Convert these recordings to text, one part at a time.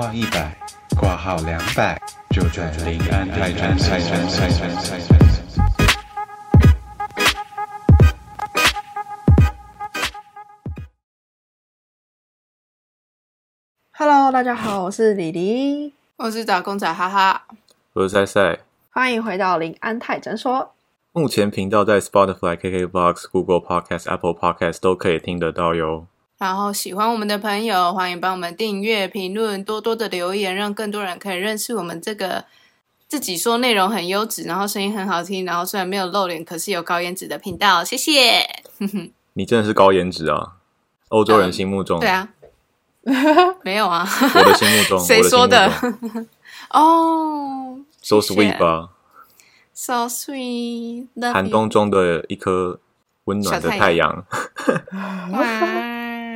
话一百，挂号两百，就在临安泰诊。Hello，大家好，我是李黎，我是打工仔，哈哈。我是赛赛。欢迎回到林安泰诊所。目前频道在 Spotify、KKBox、Google Podcast、Apple Podcast 都可以听得到哟。然后喜欢我们的朋友，欢迎帮我们订阅、评论，多多的留言，让更多人可以认识我们这个自己说内容很优质，然后声音很好听，然后虽然没有露脸，可是有高颜值的频道。谢谢。你真的是高颜值啊！欧洲人心目中，对啊，没有啊，我的心目中，谁说的？哦，so sweet 吧，，so sweet，love 寒冬中的一颗温暖的太阳。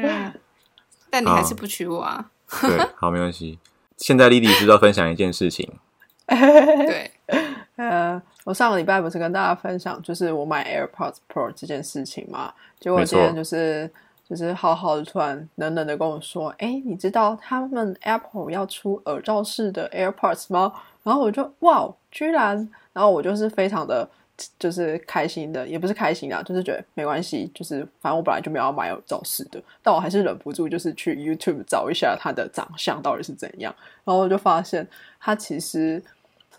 哇 但你还是不娶我啊？对，好，没关系。现在莉莉是不是要分享一件事情，对，呃，我上个礼拜不是跟大家分享，就是我买 AirPods Pro 这件事情嘛？结果今天就是就是好好的突然冷冷的跟我说：“哎，你知道他们 Apple 要出耳罩式的 AirPods 吗？”然后我就哇，居然！然后我就是非常的。就是开心的，也不是开心啦，就是觉得没关系，就是反正我本来就没有要买耳罩式的，但我还是忍不住就是去 YouTube 找一下它的长相到底是怎样，然后我就发现它其实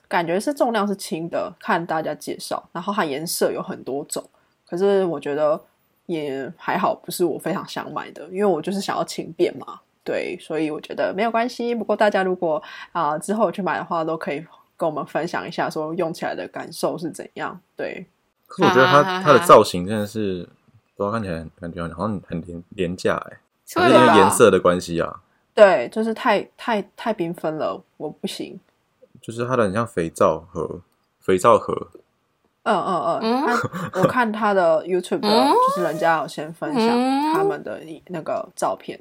感觉是重量是轻的，看大家介绍，然后它颜色有很多种，可是我觉得也还好，不是我非常想买的，因为我就是想要轻便嘛，对，所以我觉得没有关系。不过大家如果啊、之后去买的话，都可以跟我们分享一下，说用起来的感受是怎样。对，可是我觉得它它的造型真的是，不知道看起来感觉好像很廉廉价哎，还是因为颜色的关系啊？对，就是太太太缤纷了，我不行。就是它的很像肥皂盒，肥皂盒，嗯嗯嗯，我看他的 YouTube，就是人家有先分享嗯他们的那个照片，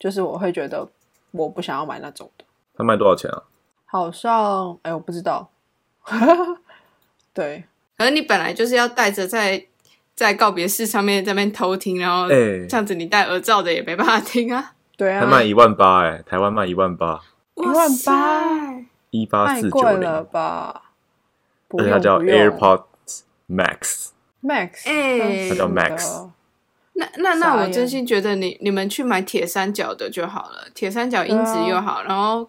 就是我会觉得我不想要买那种的，它卖多少钱啊？好像哎我不知道，对，可是你本来就是要带着在在告别式上面在那边偷听，然后哎。这样子你戴耳罩的也没办法听啊。对啊，他卖一万八哎，台湾卖一万八，一万八？一八太四九零，吧？不而且它叫 AirPods Max。Max，哎。真是它叫 Max 那那那我真心觉得你你们去买铁三角的就好了，铁三角音质又好，然后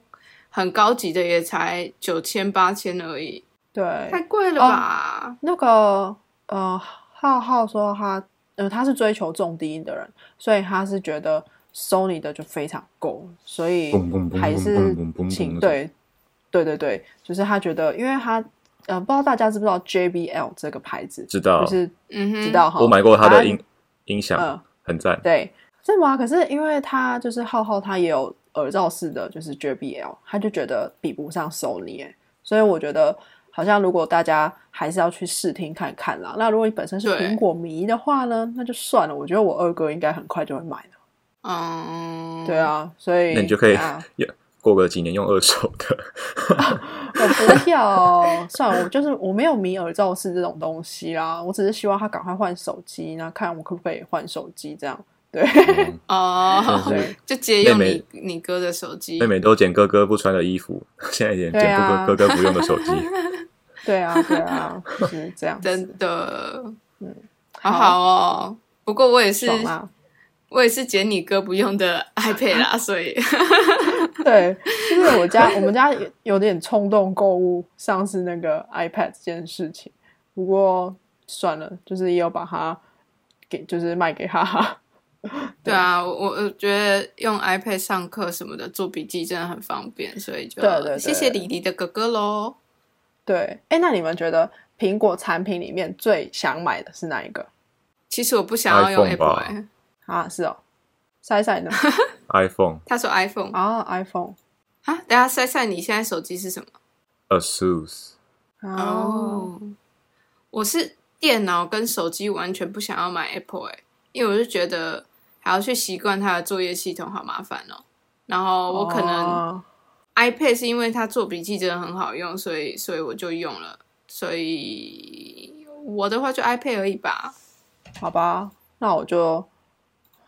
很高级的也才九千八千而已，对，太贵了吧？那个呃，浩浩说他呃他是追求重低音的人，所以他是觉得 Sony 的就非常够，所以还是请对对对对，就是他觉得，因为他呃不知道大家知不知道 JBL 这个牌子，知道就是嗯，知道哈，我买过他的音音响呃，很赞。对，是吗？可是因为他就是浩浩，他也有耳罩式的，就是 JBL，他就觉得比不上 Sony，哎，所以我觉得好像如果大家还是要去试听看看啦。那如果你本身是苹果迷的话呢，那就算了。我觉得我二哥应该很快就会买了。嗯，对，啊，所以那你就可以啊，过个几年用二手的。我不要，算了，我就是我没有迷耳罩式这种东西啦，我只是希望他赶快换手机，那看我可不可以换手机这样。对。嗯。哦，就借用妹你你哥的手机。妹，妹都捡哥哥不穿的衣服，现在也捡哥哥哥哥不用的手机。对啊，对啊，就是这样，真的，嗯。好好。哦。不过我也是，爽啊！我也是捡你哥不用的 iPad 啦，所以。对，就是我家我们家有有点冲动购物上次那个 iPad 这件事情，不过算了，就是也有把它给就是卖给哈哈。对啊，我我觉得用 iPad 上课什么的做笔记真的很方便，所以就对对对谢谢李黎的哥哥喽。对，哎，那你们觉得苹果产品里面最想买的是哪一个其实我不想要用 Apple，、吧欸、啊？是哦，塞塞呢？iPhone、他说 iPhone 啊，啊，iPhone 啊等下塞塞，你现在手机是什么？ASUS，哦，我是电脑跟手机完全不想要买 Apple 哎、因为我就觉得还要去习惯它的作业系统，好麻烦哦。然后我可能哦 iPad 是因为它做笔记真的很好用，所以所以我就用了。所以我的话就 iPad 而已吧。好吧，那我就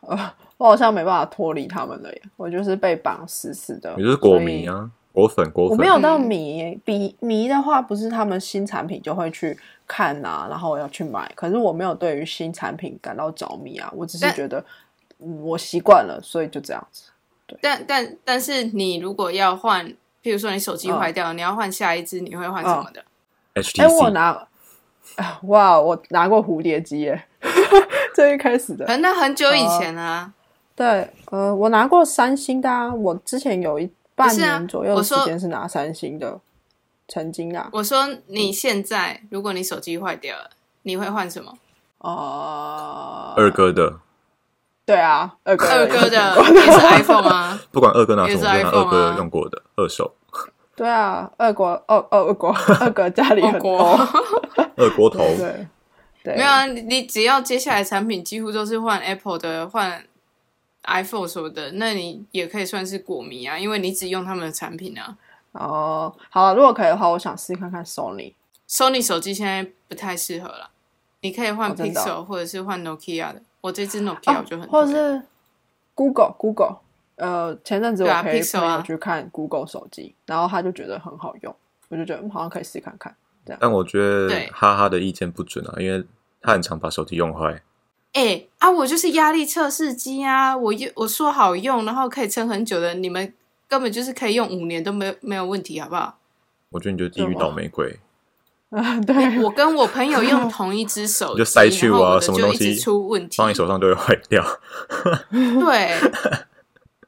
呃，我好像没办法脱离他们了耶，我就是被绑死死的。你就是果迷啊，果粉果粉。我没有到嗯迷耶，迷迷的话不是他们新产品就会去看啊，然后要去买。可是我没有对于新产品感到着迷啊，我只是但觉得，嗯，我习惯了，所以就这样子。对。但但但是你如果要换，譬如说你手机坏掉，你要换下一支，你会换什么的？哎、我拿，啊 哇，我拿过蝴蝶机耶，这一开始的。那很久以前啊，对，呃，我拿过三星的啊，我之前有一半年左右的时我说间是拿三星的，曾经啊，我说你现在如果你手机坏掉了，你会换什么？呃，二哥的，对啊，二哥二哥的也也是 iPhone 啊，不管二哥拿什么，二哥啊用过的二手，对啊，二国二二二国二哥家里很多，二锅头。对对，没有啊，你你只要接下来产品几乎都是换 Apple 的，换 iPhone 什么的，那你也可以算是果迷啊，因为你只用他们的产品啊。哦，好了，如果可以的话，我想试试看看 Sony。Sony 手机现在不太适合了，你可以换 Pixel、或者是换 Nokia 的。我这支 Nokia 我就很哦、或者是 Google Google，呃，前阵子我陪朋友去看 Google 手机，然后他就觉得很好用，我就觉得嗯好像可以试看看。这样但我觉得对哈哈的意见不准啊，因为他很常把手机用坏。哎、啊，我就是压力测试机啊，我用我说好用，然后可以撑很久的，你们根本就是可以用五年都没有没有问题，好不好？我觉得你就地狱倒霉鬼，啊，对，我跟我朋友用 同一只手机，就塞去啊什么东西就一直出问题，放你手上就会坏掉。对，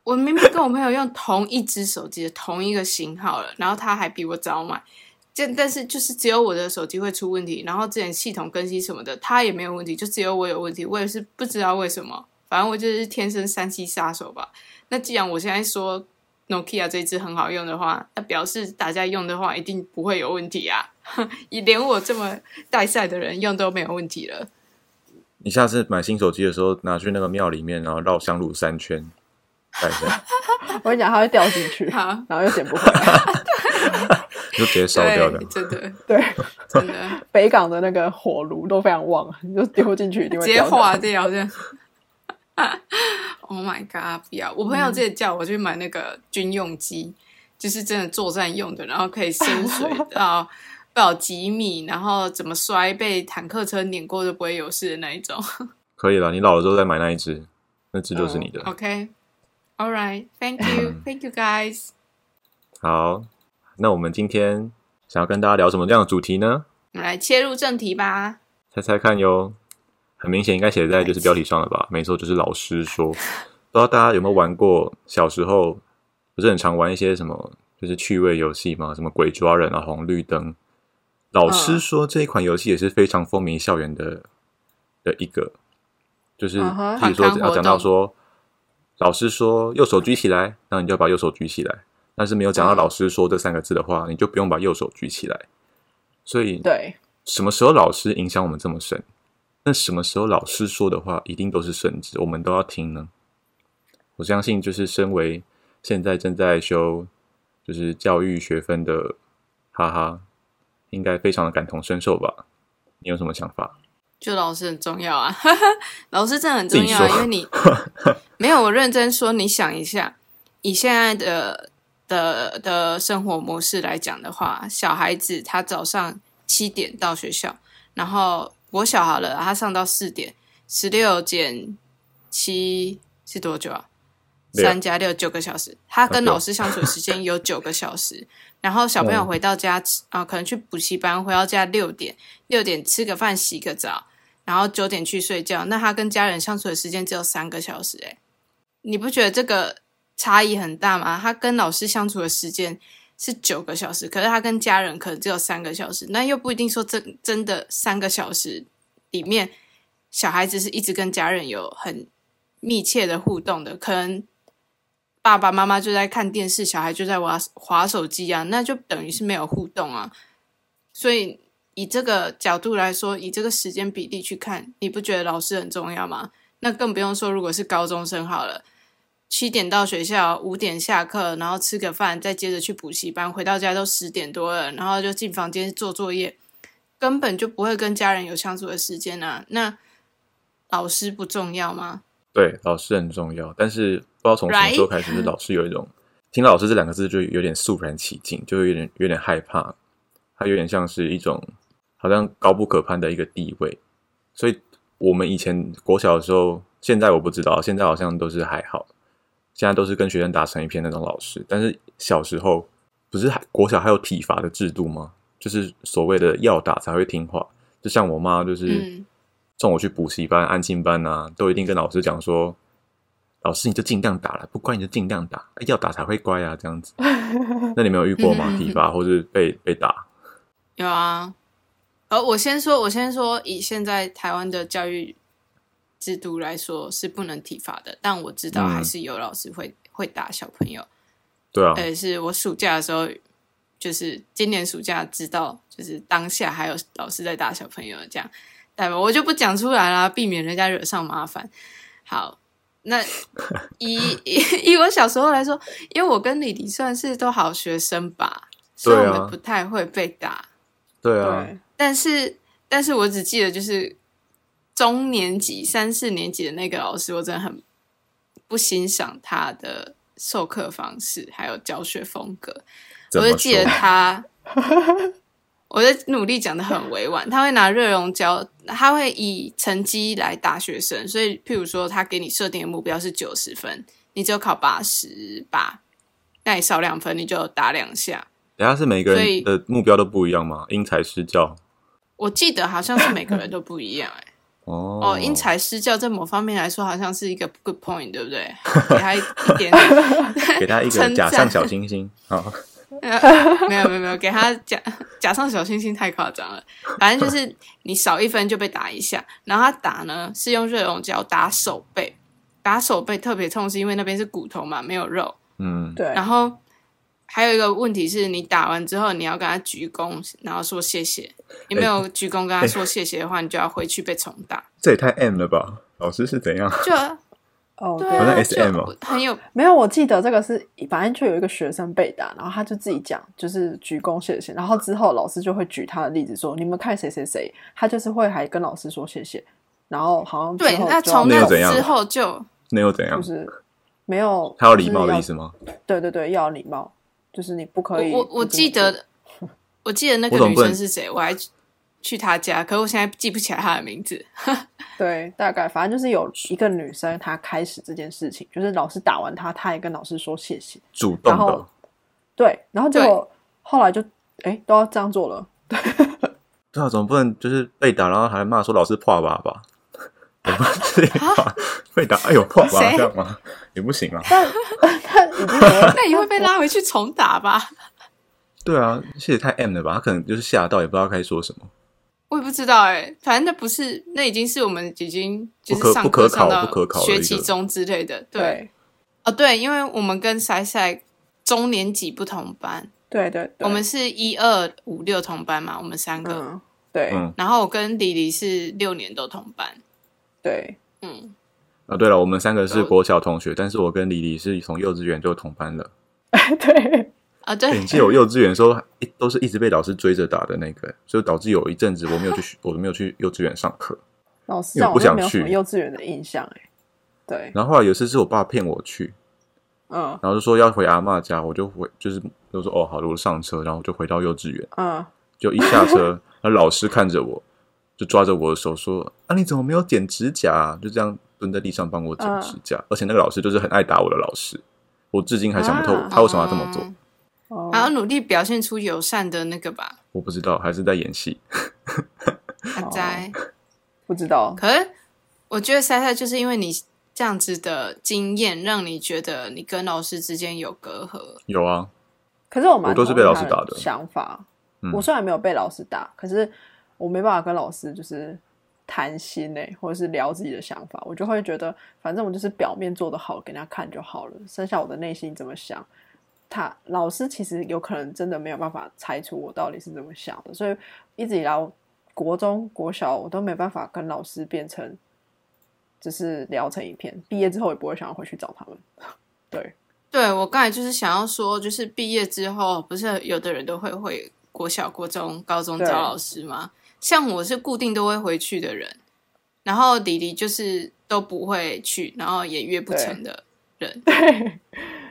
我明明跟我朋友用同一只手机的同一个型号了，然后他还比我早买，这但是就是只有我的手机会出问题，然后之前系统更新什么的，他也没有问题，就只有我有问题，我也是不知道为什么，反正我就是天生三 C 杀手吧。那既然我现在说 Nokia 这支很好用的话，那表示大家用的话一定不会有问题啊，连我这么带赛的人用都没有问题了。你下次买新手机的时候，拿去那个庙里面，然后绕香炉三圈，带一下，我跟你讲，它会掉进去，好，然后又捡不回来。就直接烧掉的对，。真的对，真的。北港的那个火炉都非常旺，你就丢进去一定会直接化掉这样。Oh my god！不要，我朋友之前叫我去买那个军用机，就是真的作战用的，然后可以深水 到到几米，然后怎么摔被坦克车碾过都不会有事的那一种。可以了，你老了之后再买那一只，那只就是你的。OK，All right，Thank you，Thank you guys。好，那我们今天想要跟大家聊什么样的主题呢？我们来切入正题吧。猜猜看哟。很明显应该写在就是标题上了吧？没错，就是老师说。不知道大家有没有玩过？小时候不是很常玩一些什么，就是趣味游戏吗？什么鬼抓人啊、红绿灯。老师说这一款游戏也是非常风靡校园的的一个，就是嗯哼譬如说要讲到说，老师说右手举起来，那你就要把右手举起来。但是没有讲到嗯老师说这三个字的话，你就不用把右手举起来。所以，对，什么时候老师影响我们这么深？那什么时候老师说的话一定都是圣旨，我们都要听呢？我相信，就是身为现在正在修就是教育学分的哈哈，应该非常的感同身受吧？你有什么想法？就老师很重要啊，老师真的很重要、因为你 没有我认真说，你想一下，以现在的的的生活模式来讲的话，小孩子他早上七点到学校，然后国小好了，他上到四点，十六减七是多久啊？三加六九个小时，他跟老师相处的时间有九个小时。然后小朋友嗯回到家吃啊、可能去补习班，回到家六点，六点吃个饭，洗个澡，然后九点去睡觉。那他跟家人相处的时间只有三个小时，诶，你不觉得这个差异很大吗？他跟老师相处的时间是九个小时，可是他跟家人可能只有三个小时，那又不一定说真真的三个小时里面，小孩子是一直跟家人有很密切的互动的，可能爸爸妈妈就在看电视，小孩就在玩滑手机啊，那就等于是没有互动啊。所以以这个角度来说，以这个时间比例去看，你不觉得老师很重要吗？那更不用说，如果是高中生好了，七点到学校，五点下课，然后吃个饭，再接着去补习班，回到家都十点多了，然后就进房间做作业，根本就不会跟家人有相处的时间啊。那老师不重要吗？对，老师很重要，但是不知道从什么时候开始，就老师有一种听到“老师”这两个字就有点肃然起敬，就有点有点害怕，他有点像是一种好像高不可攀的一个地位。所以我们以前国小的时候，现在我不知道，现在好像都是还好，现在都是跟学生打成一片那种老师。但是小时候不是还国小还有体罚的制度吗？就是所谓的要打才会听话，就像我妈就是。嗯送我去补习班、安静班啊，都一定跟老师讲说：“老师你就尽量打了，不乖你就尽量打，要打才会乖啊。”这样子。那你没有遇过吗？体罚或是被被打？有啊。而我先说，我先说，以现在台湾的教育制度来说，是不能体罚的。但我知道还是有老师会、会打小朋友。对啊，呃，是我暑假的时候，就是今年暑假知道，就是当下还有老师在打小朋友这样。对吧？我就不讲出来啦，避免人家惹上麻烦。好，那 以以以我小时候来说，因为我跟李迪算是都好学生吧，所以我们不太会被打。对啊，对，但是，但是我只记得就是中年级三四年级的那个老师，我真的很不欣赏他的授课方式，还有教学风格。我就记得他，我在努力讲的很委婉。他会拿热熔胶，他会以成绩来打学生，所以譬如说他给你设定的目标是九十分，你只有考八十八，那你少两分你就打两下。等下是每个人的目标都不一样吗？因材施教。我记得好像是每个人都不一样、欸，哦哦，因材施教在某方面来说，好像是一个 good point，对不对？给他一一点，给他一个假上小星星啊！呃没有没有没有，给他假假上小星星太夸张了。反正就是你少一分就被打一下，然后他打呢是用热熔胶打手背，打手背特别痛，是因为那边是骨头嘛，没有肉。嗯，对，然后还有一个问题是你打完之后，你要跟他鞠躬，然后说谢谢。你没有鞠躬跟他说谢谢的话，你就要回去被重打。这也太 M 了吧？老师是怎样？就哦，对对好像啊，SM 就哦很有没有，我记得这个是反正就有一个学生被打，然后他就自己讲，就是鞠躬谢谢，然后之后老师就会举他的例子说，你们看谁谁谁，他就是会还跟老师说谢谢，然后好像对那就要从那之后就那又怎样就？是没有他有礼貌的意思吗？对对对，要有礼貌，就是你不可以。我我我记得，我记得那个女生是谁，我还去去她家，可是我现在记不起来她的名字。对，大概反正就是有一个女生，她开始这件事情，就是老师打完她，她也跟老师说谢谢，主动的然后，对，然后结果后来就哎都要这样做了，对啊，总不能就是被打，然后还骂说老师破爸爸，也不是吧被打，哎呦破爸谁这样吗？也不行啊。那你会被拉回去重打吧？对啊，这也太 M 了吧？他可能就是吓到，也不知道该说什么。我也不知道哎、反正那不是，那已经是我们已经就是上不可考课上到不可考学期中之类的。对，啊哦对，因为我们跟赛赛中年级不同班，对对对，我们是一二五六同班嘛，我们三个。嗯对嗯然后我跟李黎是六年都同班，对。嗯，啊，对了，我们三个是哦国小同学，但是我跟李黎是从幼稚园就同班了。对。啊对。欸，你记得我幼稚园的时候，一都是一直被老师追着打的那个，所以导致有一阵子我没有去学，我没有去幼稚园上课。老师因为我不想去幼稚园的印象哎，对，然后后来有一次是我爸骗我去，嗯。然后就说要回阿妈家，我就回，就是就说哦好，我就上车，然后我就回到幼稚园，嗯，就一下车，那老师看着我，就抓着我的手说啊你怎么没有剪指甲、啊？就这样蹲在地上帮我剪指甲，而且那个老师就是很爱打我的老师，我至今还想不透啊他为什么要这么做，哦还要努力表现出友善的那个吧，我不知道，还是在演戏。阿在。不知道，可是我觉得塞塞就是因为你这样子的经验，让你觉得你跟老师之间有隔阂。有啊，可是我蛮我都是被老师打的想法。嗯我虽然没有被老师打，可是我没办法跟老师就是谈心呢、或者是聊自己的想法，我就会觉得，反正我就是表面做得好给人家看就好了，剩下我的内心怎么想，他老师其实有可能真的没有办法猜出我到底是怎么想的，所以一直以来国中、国小我都没办法跟老师变成只是聊成一片，毕业之后也不会想要回去找他们。对，对我刚才就是想要说，就是毕业之后，不是有的人都会回国小、国中、高中找老师吗？像我是固定都会回去的人，然后弟弟就是都不会去，然后也约不成的人。对，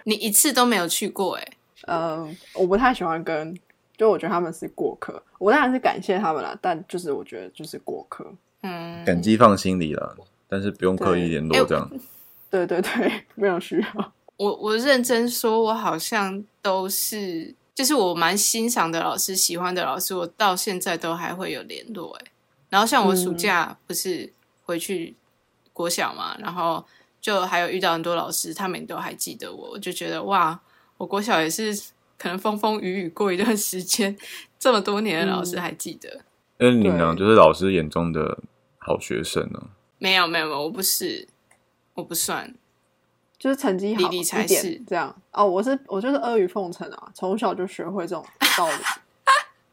你一次都没有去过、欸，嗯，我不太喜欢跟，就我觉得他们是过客。我当然是感谢他们啦，但就是我觉得就是过客。嗯，感激放心里了，但是不用刻意联络对这样。对对对，没有需要。我我认真说，我好像都是，就是我蛮欣赏的老师，喜欢的老师，我到现在都还会有联络哎。然后像我暑假不是回去国小嘛，然后就还有遇到很多老师，他们都还记得我，我就觉得哇，我国小也是可能风风雨雨过一段时间，这么多年的老师还记得。因为你呢，就是老师眼中的好学生呢、没有没有没有，我不是，我不算。就是成绩好一点是这样哦。我是我就是阿谀奉承啊，从小就学会这种道理。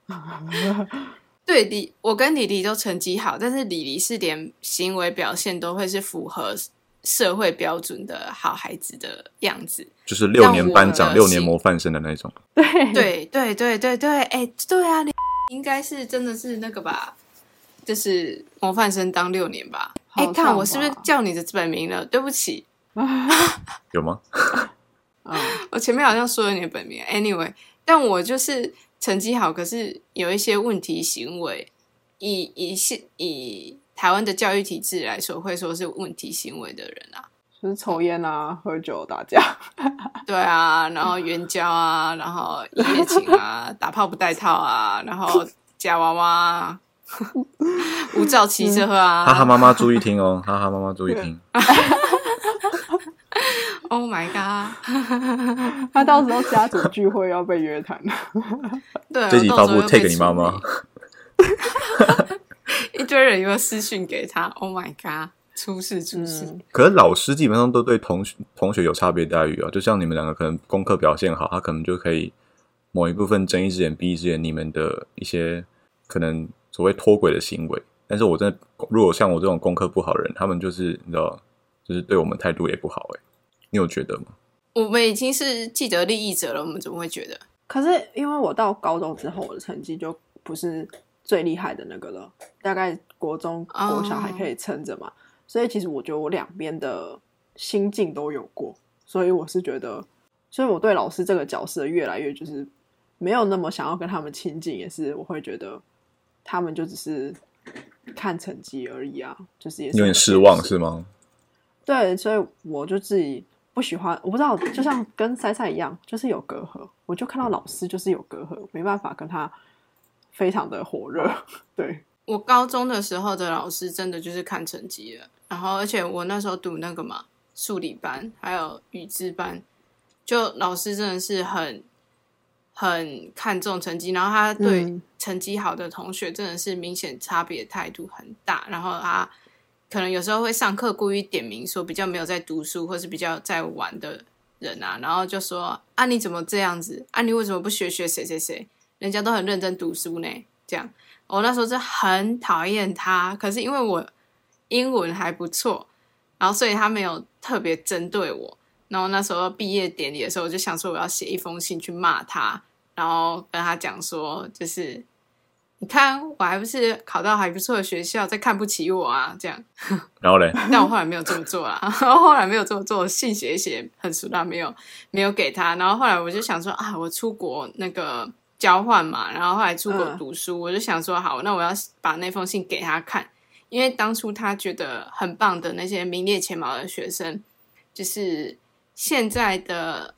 对李，我跟李黎都成绩好，但是李黎是连行为表现都会是符合社会标准的好孩子的样子。就是六年班长、六年模范生的那种。对对对对对对，哎，对啊，你应该是真的是那个吧，就是模范生当六年吧。哎，看我是不是叫你的本名了？对不起，有吗？嗯，我前面好像说了你的本名。Anyway，但我就是成绩好，可是有一些问题行为，以以现以台湾的教育体制来说，会说是问题行为的人啊。就是抽烟啊、喝酒、打架。对啊，然后援交啊，然后一夜情啊，打炮不带套啊，然后夹娃娃啊，无照骑车啊。哈哈妈妈注意听哦，哈哈妈妈注意听。Oh my god！他到时候家族聚会要被约谈了。对，这集发布 take 你妈妈，一堆人又私讯给他。Oh my god！出事出事！嗯，可是老师基本上都对同学同学有差别待遇啊，就像你们两个可能功课表现好，他可能就可以某一部分睁一只眼闭一只眼你们的一些可能所谓脱轨的行为。但是我真的，如果像我这种功课不好的人，他们就是你知道，就是对我们态度也不好、欸。你有觉得吗？我们已经是既得利益者了，我们怎么会觉得？可是因为我到高中之后，我的成绩就不是最厉害的那个了，大概国中、哦国小还可以撑着嘛。所以其实我觉得我两边的心境都有过，所以我是觉得，所以我对老师这个角色越来越就是没有那么想要跟他们亲近，也是我会觉得他们就只是看成绩而已啊，就是也是有点失望是吗？对，所以我就自己不喜欢，我不知道，就像跟塞塞一样，就是有隔阂。我就看到老师就是有隔阂，没办法跟他非常的火热。对，我高中的时候的老师真的就是看成绩了，然后而且我那时候读那个嘛数理班，还有语资班，就老师真的是很很看重成绩，然后他对嗯成绩好的同学真的是明显差别态度很大，然后他可能有时候会上课故意点名说比较没有在读书或是比较在玩的人啊，然后就说啊你怎么这样子啊你为什么不学学谁谁谁，人家都很认真读书呢，这样。我那时候是很讨厌他，可是因为我英文还不错，然后所以他没有特别针对我。然后那时候毕业典礼的时候，我就想说我要写一封信去骂他，然后跟他讲说，就是你看我还不是考到还不错的学校，在看不起我啊，这样。然后嘞，但我后来没有这么做啦，然后后来没有这么做，信写一写很熟啦，没有没有给他。然后后来我就想说啊，我出国那个交换嘛，然后后来出国嗯读书，我就想说好，那我要把那封信给他看，因为当初他觉得很棒的那些名列前茅的学生，就是现在的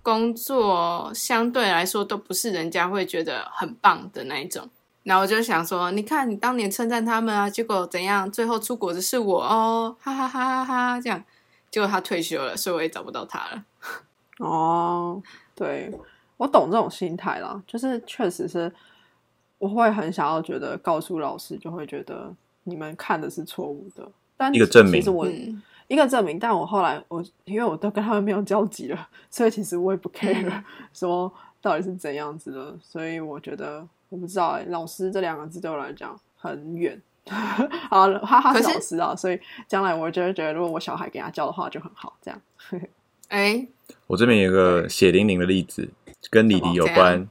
工作相对来说都不是人家会觉得很棒的那一种。然后我就想说，你看你当年称赞他们啊，结果怎样？最后出国的是我哦，哈哈哈哈哈！这样，结果他退休了，所以我也找不到他了。哦，对我懂这种心态啦，就是确实是我会很想要觉得告诉老师，就会觉得你们看的是错误的，但一个证明其实我、嗯一个证明，但我后来我因为我都跟他们没有交集了，所以其实我也不 care、嗯说到底是怎样子的，所以我觉得我不知道哎、老师这两个字对我来讲很远。好，哈哈是老师啊，所以将来我就会觉得，如果我小孩给他教的话就很好，这样。哎，我这边有一个血淋淋的例子，跟李迪有关，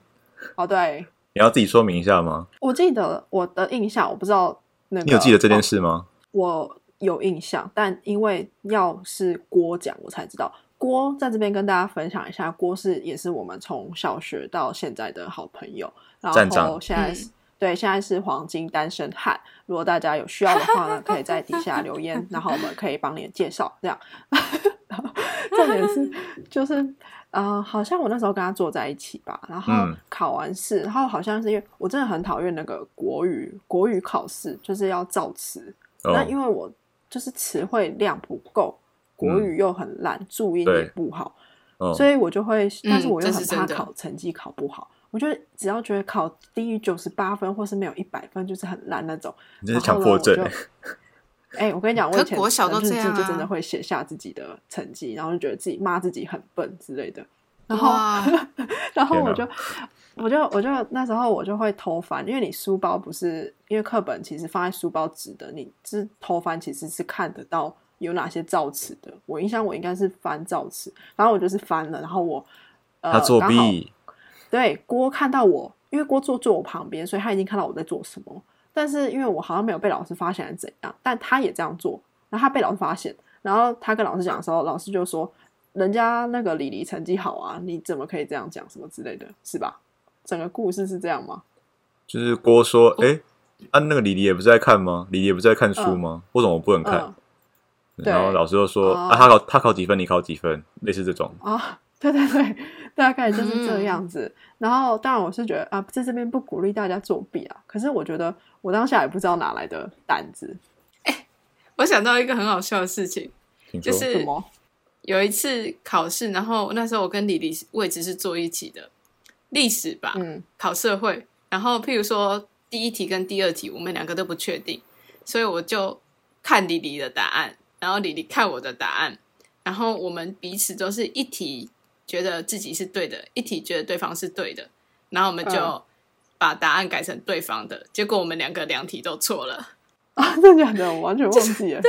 哦，对，你要自己说明一下吗？我记得我的印象，我不知道那个，你有记得这件事吗？我有印象，但因为要是郭讲，我才知道。郭在这边跟大家分享一下，郭是也是我们从小学到现在的好朋友，然站长后现在是、对现在是黄金单身汉。如果大家有需要的话呢，可以在底下留言，然后我们可以帮你介绍。这样，然后重点是就是呃，好像我那时候跟他坐在一起吧，然后嗯考完试，然后好像是因为我真的很讨厌那个国语国语考试，就是要造词，那哦，因为我就是词汇量不够，国语又很烂，注音也不好，哦所以我就会，但是嗯我又很怕考成绩考不好。我觉得只要觉得考低于九十八分或是没有一百分，就是很烂那种。你这是强迫症 哎、我跟你讲，我可以前国小都的日这样就真的会写下自己的成绩，然后就觉得自己骂自己很笨之类的。然后 然后我就，我就，我就那时候我就会偷翻，因为你书包不是，因为课本其实放在书包纸的，你是偷翻其实是看得到有哪些造词的。我印象我应该是翻造词，然后我就是翻了，然后我呃他作刚好弊，对，郭看到我，因为郭坐坐我旁边，所以他已经看到我在做什么。但是因为我好像没有被老师发现，还是怎样，但他也这样做，然后他被老师发现，然后他跟老师讲的时候，老师就说：“人家那个李黎成绩好啊，你怎么可以这样讲？什么之类的，是吧？”整个故事是这样吗？就是郭说，哎，啊，那个李黎也不是在看吗？李黎也不是在看书吗？为什么我不能看嗯？然后老师就说，哦啊，他考他考几分，你考几分，类似这种。啊，对对对，大概就是这样子。然后当然我是觉得啊，在这边不鼓励大家作弊啊，可是我觉得我当下也不知道哪来的胆子，我想到一个很好笑的事情，就是什么？有一次考试，然后那时候我跟李黎位置是坐一起的，历史吧，嗯考社会，然后譬如说第一题跟第二题，我们两个都不确定，所以我就看李黎的答案，然后李黎看我的答案，然后我们彼此都是一题觉得自己是对的，一题觉得对方是对的，然后我们就嗯把答案改成对方的，结果我们两个两题都错了。啊，真的假的？我完全忘记了。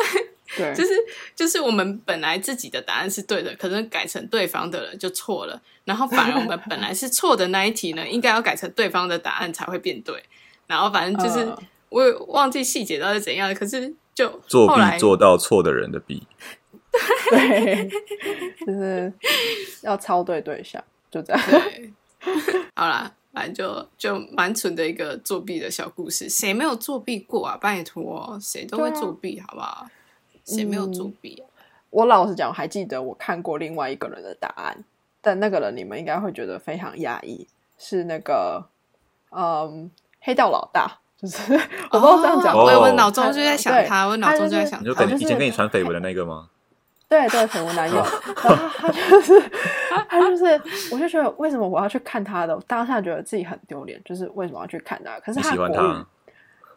对就是 就是我们本来自己的答案是对的，可是改成对方的了就错了，然后反而我们本来是错的那一题呢，应该要改成对方的答案才会变对。然后反正就是、嗯我也忘记细节到底是怎样，可是就作弊做到错的人的弊。对，就是要超对对象，就这样。对，好啦，反正就就蛮蠢的一个作弊的小故事。谁没有作弊过啊？拜托，谁都会作弊，好不好？谁没有作弊啊？我老实讲，我还记得我看过另外一个人的答案，但那个人你们应该会觉得非常压抑，是那个嗯黑道老大，就是 我不知道这样讲哦吗，哦我脑中就在想他，我脑中就在想你就他跟以前跟你传绯闻的那个吗？对对，绯闻男友，然后他就是他就是，我就觉得为什么我要去看他的？我当下觉得自己很丢脸，就是为什么要去看他？可是他的国喜欢他语？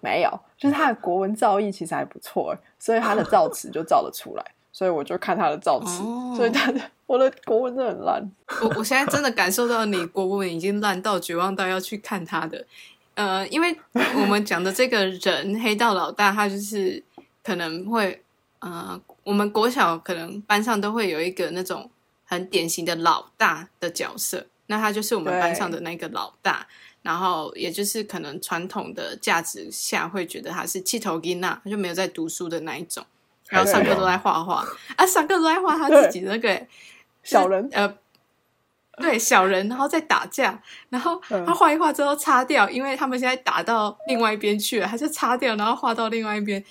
没有，就是他的国文造诣其实还不错欸，所以他的造 词就造得出来，所以我就看他的造词，哦所以他的我的国文真的很烂。我我现在真的感受到你国文已经烂到绝望到要去看他的，呃，因为我们讲的这个人黑道老大，他就是可能会，呃，我们国小可能班上都会有一个那种很典型的老大的角色，那他就是我们班上的那个老大，然后也就是可能传统的价值下会觉得他是气头金娜，他就没有在读书的那一种，然后上课都在画画 啊，上课都在画他自己的那个。小人呃，对小人，然后再打架，然后嗯他画一画之后擦掉，因为他们现在打到另外一边去了，他就擦掉，然后画到另外一边。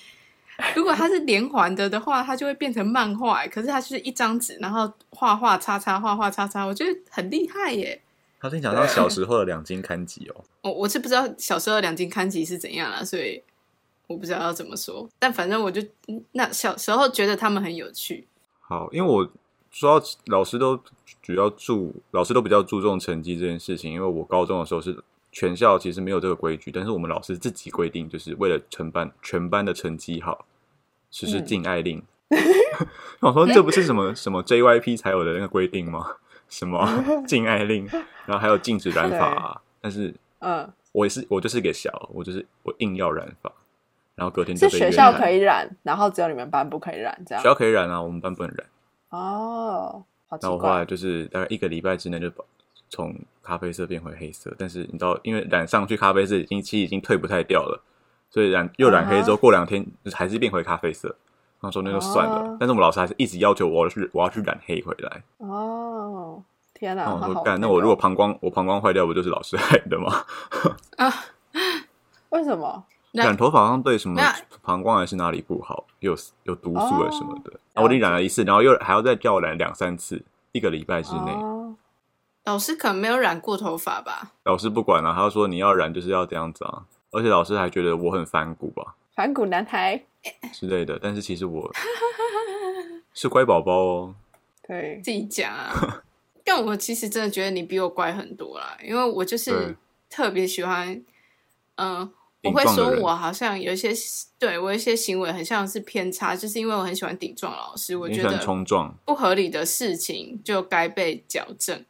如果它是连环的的话，它就会变成漫画，欸可是它就是一张纸，然后画画叉叉，画画叉叉，我觉得很厉害耶。他跟你讲到小时候的两金刊集哦，我我是不知道小时候两金刊集是怎样啦，所以我不知道要怎么说。但反正我就嗯那小时候觉得他们很有趣，好，因为我说到老师都主要注，老师都比较注重成绩这件事情。因为我高中的时候是全校其实没有这个规矩，但是我们老师自己规定，就是为了全班全班的成绩好，实施嗯禁爱令。我说这不是什么什么 JYP 才有的那个规定吗？什么 禁爱令，然后还有禁止染发、啊，但是嗯，我也是我就是个小，我就是我硬要染发，然后隔天就是被学校可以染，然后只有你们班不可以染，这样学校可以染啊，我们班不能染。哦，好奇那我后来怪。就是大概一个礼拜之内就把从咖啡色变回黑色，但是你知道，因为染上去咖啡色已经其实已经退不太掉了，所以染又染黑之后，过两天就是还是变回咖啡色。然后说那就算了，哦但是我们老师还是一直要求我要去我要去染黑回来。哦，天哪！那我说干，那我如果膀胱我膀胱坏掉，不就是老师害的吗？为什么？染头发好像对什么膀胱还是哪里不好，有有毒素啊什么的。哦然后我已经染了一次，然后又还要再叫我染两三次，一个礼拜之内。哦，老师可能没有染过头发吧？老师不管了、他说你要染就是要这样子啊，而且老师还觉得我很反骨吧反骨男孩。之类的，但是其实我是乖宝宝哦。对，自己讲啊。但我其实真的觉得你比我乖很多啦，因为我就是特别喜欢，嗯、我会说我好像有一些对我有一些行为很像是偏差，就是因为我很喜欢顶撞老师，我觉得冲撞，不合理的事情就该被矫正，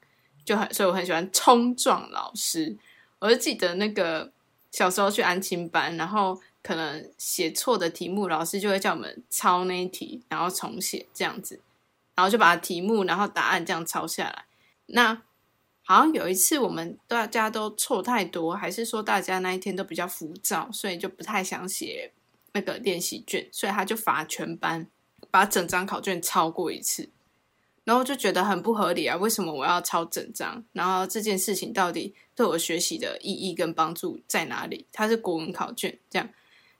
就很所以我很喜欢冲撞老师。我就记得那个小时候去安亲班，然后可能写错的题目，老师就会叫我们抄那一题，然后重写这样子，然后就把题目然后答案这样抄下来。那好像有一次我们大家都错太多，还是说大家那一天都比较浮躁，所以就不太想写那个练习卷，所以他就罚全班把整张考卷抄过一次。然后就觉得很不合理啊，为什么我要抄整张？然后这件事情到底对我学习的意义跟帮助在哪里？它是国文考卷这样，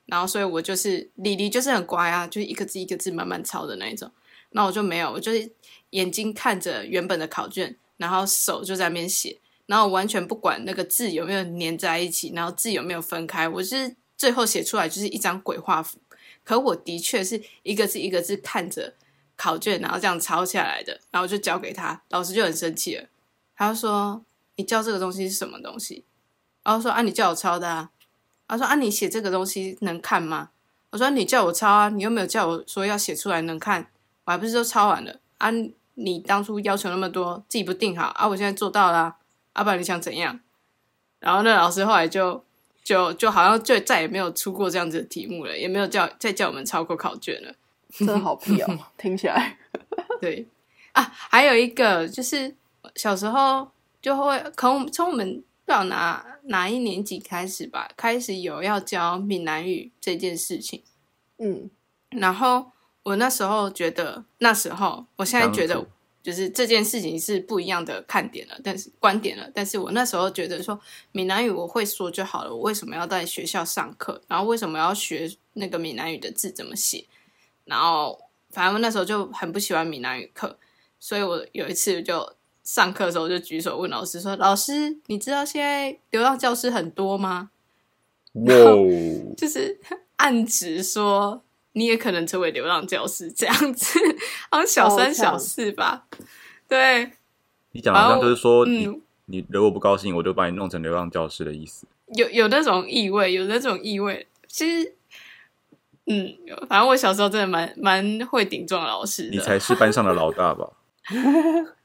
然后所以我就是李黎就是很乖啊，就是一个字一个字慢慢抄的那一种。那我就没有，我就是眼睛看着原本的考卷，然后手就在那边写，然后完全不管那个字有没有粘在一起，然后字有没有分开，我就是最后写出来就是一张鬼画符。可我的确是一个字一个字看着考卷，然后这样抄下来的，然后就交给他，老师就很生气了，他就说：“你教这个东西是什么东西？”然后说：“啊，你叫我抄的啊。”他说：“啊，你写这个东西能看吗？”我说：“你叫我抄啊，你又没有叫我说要写出来能看，我还不是都抄完了啊？你当初要求那么多，自己不定好啊，我现在做到了、啊，不然你想怎样？”然后那老师后来就就就好像就再也没有出过这样子的题目了，也没有叫再叫我们抄过考卷了。真的好屁哦，听起来。对啊，还有一个就是小时候就会从从我们不知道哪哪一年级开始吧，开始有要教闽南语这件事情。嗯，然后我那时候觉得，那时候我现在觉得就是这件事情是不一样的看点了，但是观点了。但是我那时候觉得说闽南语我会说就好了，我为什么要在学校上课？然后为什么要学那个闽南语的字怎么写？然后反正那时候就很不喜欢闽南语课，所以我有一次就上课的时候就举手问老师说：“老师，你知道现在流浪教师很多吗？”哇哦，就是 暗指说你也可能成为流浪教师这样子，好像小三小四吧。对，你讲好像就是说嗯你你惹我不高兴，我就把你弄成流浪教师的意思。有有那种意味，有那种意味。其实，嗯，反正我小时候真的蛮蛮会顶撞老师你，才是班上的老大吧？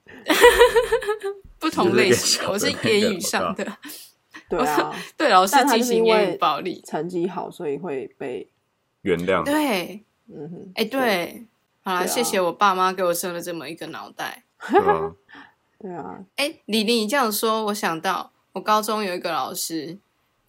不同类型，我是言语上的，对啊，对老师进行言语暴力。成绩好，所以会被原谅，对，嗯哼，哎，对，好啦，对啊。谢谢我爸妈给我生了这么一个脑袋。对啊，哎，李玲，你这样说，我想到我高中有一个老师，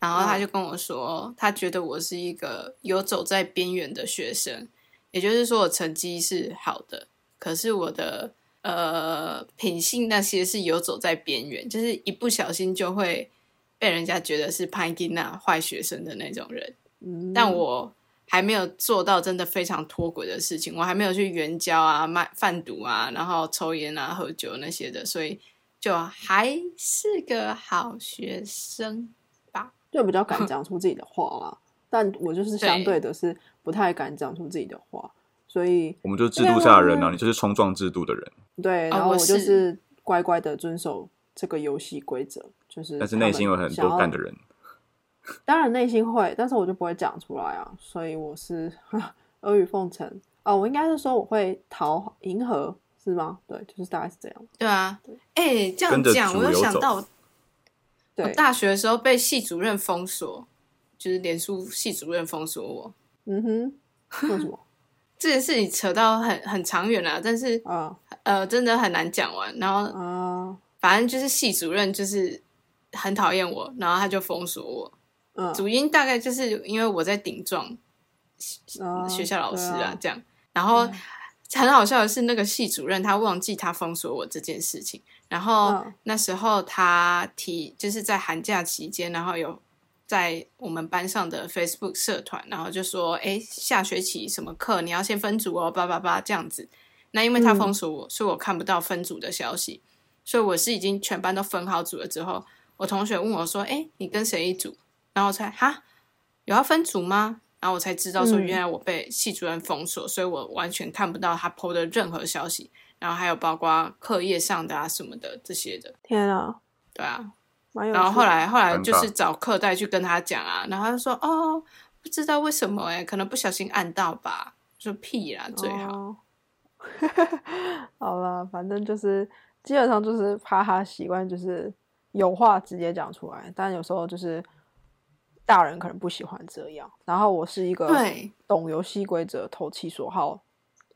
然后他就跟我说，他觉得我是一个游走在边缘的学生，也就是说我成绩是好的，可是我的呃品性那些是游走在边缘，就是一不小心就会被人家觉得是潘金娜坏学生的那种人。嗯，但我还没有做到真的非常脱轨的事情，我还没有去援交啊、卖贩毒啊，然后抽烟啊、喝酒那些的，所以就还是个好学生。就比较敢讲出自己的话啦。但我就是相对的是不太敢讲出自己的话，所以我们就是制度下的人啊，嗯你就是冲撞制度的人，对，然后我就是是乖乖的遵守这个游戏规则，就是但是内心有很多干的人。当然内心会，但是我就不会讲出来啊，所以我是阿谀奉承哦，我应该是说我会讨迎合，是吗？对，就是大概是这样。对啊，哎、这样讲，我又想到我对，大学的时候被系主任封锁，就是脸书系主任封锁我。嗯哼，为什么 这件事情扯到很很长远了，但是啊呃，真的很难讲完。然后啊？反正就是系主任就是很讨厌我，然后他就封锁我。嗯，主因大概就是因为我在顶撞啊学校老师对啊，这样。然后很好笑的是，那个系主任他忘记他封锁我这件事情。然后嗯那时候他提，就是在寒假期间，然后有在我们班上的 Facebook 社团，然后就说：“哎，下学期什么课你要先分组哦，叭叭叭这样子。”那因为他嗯封锁我，所以我看不到分组的消息，所以我是已经全班都分好组了之后，我同学问我说：“哎，你跟谁一组？”然后我才哈有要分组吗？然后我才知道说，嗯原来我被系主任封锁，所以我完全看不到他 PO 的任何消息，然后还有包括课业上的啊什么的这些的，天啊，对啊。蛮有。然后后来后来就是找课代去跟他讲啊，然后他就说哦，不知道为什么哎、可能不小心按到吧，说屁啦，最好。哦 好了，反正就是基本上就是怕他习惯，就是有话直接讲出来，但有时候就是大人可能不喜欢这样。然后我是一个对懂游戏规则、投其所好、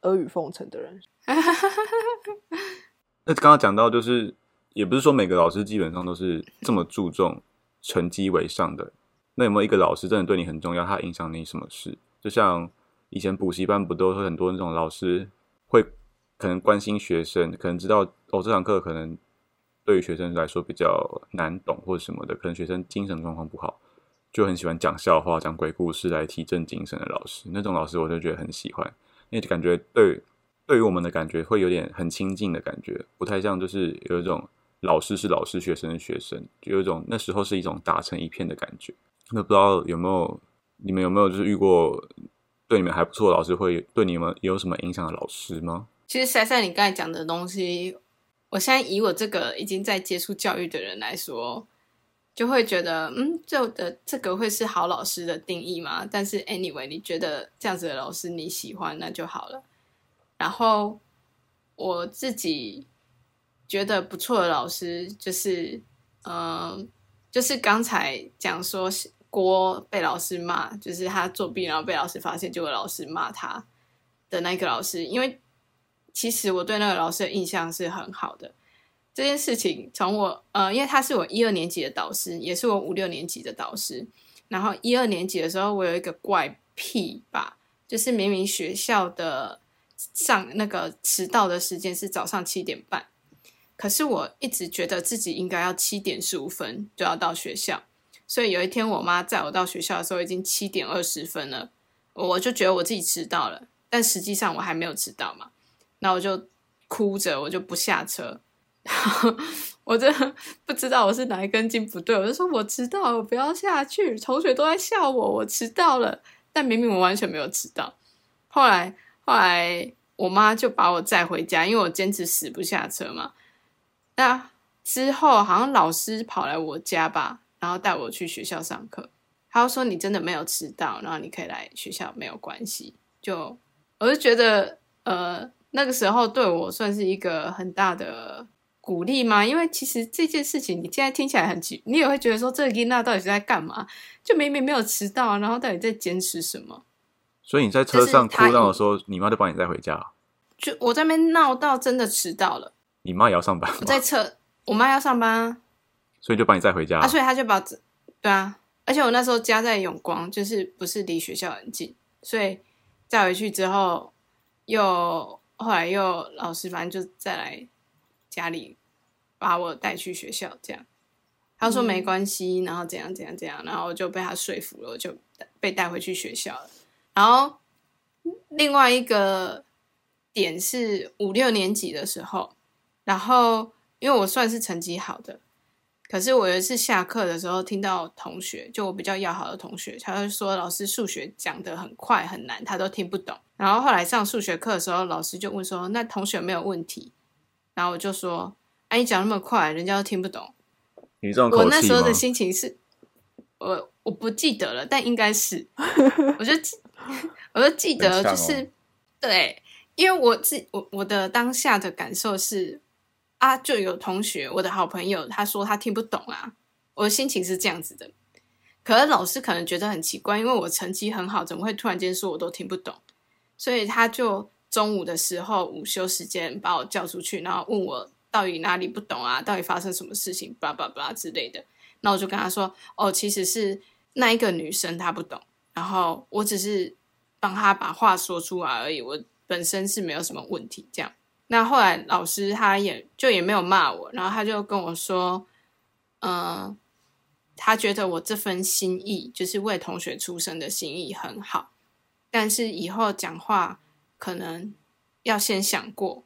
阿谀奉承的人。那刚刚讲到，就是也不是说每个老师基本上都是这么注重成绩为上的。那有没有一个老师真的对你很重要，他影响你什么事？就像以前补习班不都会很多那种老师会可能关心学生，可能知道哦这堂课可能对于学生来说比较难懂或者什么的，可能学生精神状况不好，就很喜欢讲笑话、讲鬼故事来提振精神的老师。那种老师我就觉得很喜欢，因为感觉对对于我们的感觉会有点很亲近的感觉，不太像就是有一种老师是老师，学生是学生，就有一种那时候是一种打成一片的感觉。那不知道有没有你们有没有就是遇过对你们还不错的老师，会对你们有什么影响的老师吗？其实塞塞你刚才讲的东西，我现在以我这个已经在接触教育的人来说，就会觉得，嗯，就的这个会是好老师的定义吗？但是 anyway，你觉得这样子的老师你喜欢，那就好了。然后我自己觉得不错的老师，就是，嗯、就是刚才讲说郭被老师骂，就是他作弊，然后被老师发现，结果老师骂他的那个老师，因为其实我对那个老师的印象是很好的。这件事情从我呃，因为他是我一二年级的导师，也是我五六年级的导师。然后一二年级的时候，我有一个怪癖吧，就是明明学校的上那个迟到的时间是早上七点半，可是我一直觉得自己应该要七点十五分就要到学校。所以有一天，我妈载我到学校的时候，已经七点二十分了，我就觉得我自己迟到了，但实际上我还没有迟到嘛。那我就哭着，我就不下车。我真的不知道我是哪一根筋不对，我就说我迟到，不要下去。同学都在笑我，我迟到了，但明明我完全没有迟到。后来，后来我妈就把我载回家，因为我坚持死不下车嘛。那之后好像老师跑来我家吧，然后带我去学校上课。他说你真的没有迟到，然后你可以来学校，没有关系。就我就觉得，呃，那个时候对我算是一个很大的鼓励吗？因为其实这件事情，你现在听起来很奇，你也会觉得说，这个琳娜到底是在干嘛？就明明没有迟到，然后到底在坚持什么？所以你在车上哭闹的时候，你妈就帮你带回家，就我在那边闹到真的迟到了，你妈也要上班我在车，我妈要上班啊，所以就把你带回家。啊，所以他就把这对啊，而且我那时候家在永光，就是不是离学校很近，所以再回去之后，又后来又老师反正就再来家里把我带去学校，这样他说没关系，然后怎样怎样怎样，然后我就被他说服了，我就被带回去学校了。然后另外一个点是五六年级的时候，然后因为我算是成绩好的，可是我有一次下课的时候，听到同学，就我比较要好的同学，他就说老师数学讲得很快很难，他都听不懂。然后后来上数学课的时候，老师就问说：“那同学有没有问题？”然后我就说：“哎、你讲那么快，人家都听不懂。”我那时候的？心情是，我我不记得了，但应该是，我就记，我就记得就是，对，因为我自我我的当下的感受是啊，就有同学，我的好朋友，他说他听不懂啊，我的心情是这样子的。可是老师可能觉得很奇怪，因为我成绩很好，怎么会突然间说我都听不懂？所以他就中午的时候午休时间把我叫出去，然后问我到底哪里不懂啊，到底发生什么事情，巴拉巴拉之类的。那我就跟他说，哦，其实是那一个女生她不懂，然后我只是帮她把话说出来而已，我本身是没有什么问题。这样，那后来老师他也就也没有骂我，然后他就跟我说，嗯、他觉得我这份心意，就是为同学出生的心意很好，但是以后讲话可能要先想过，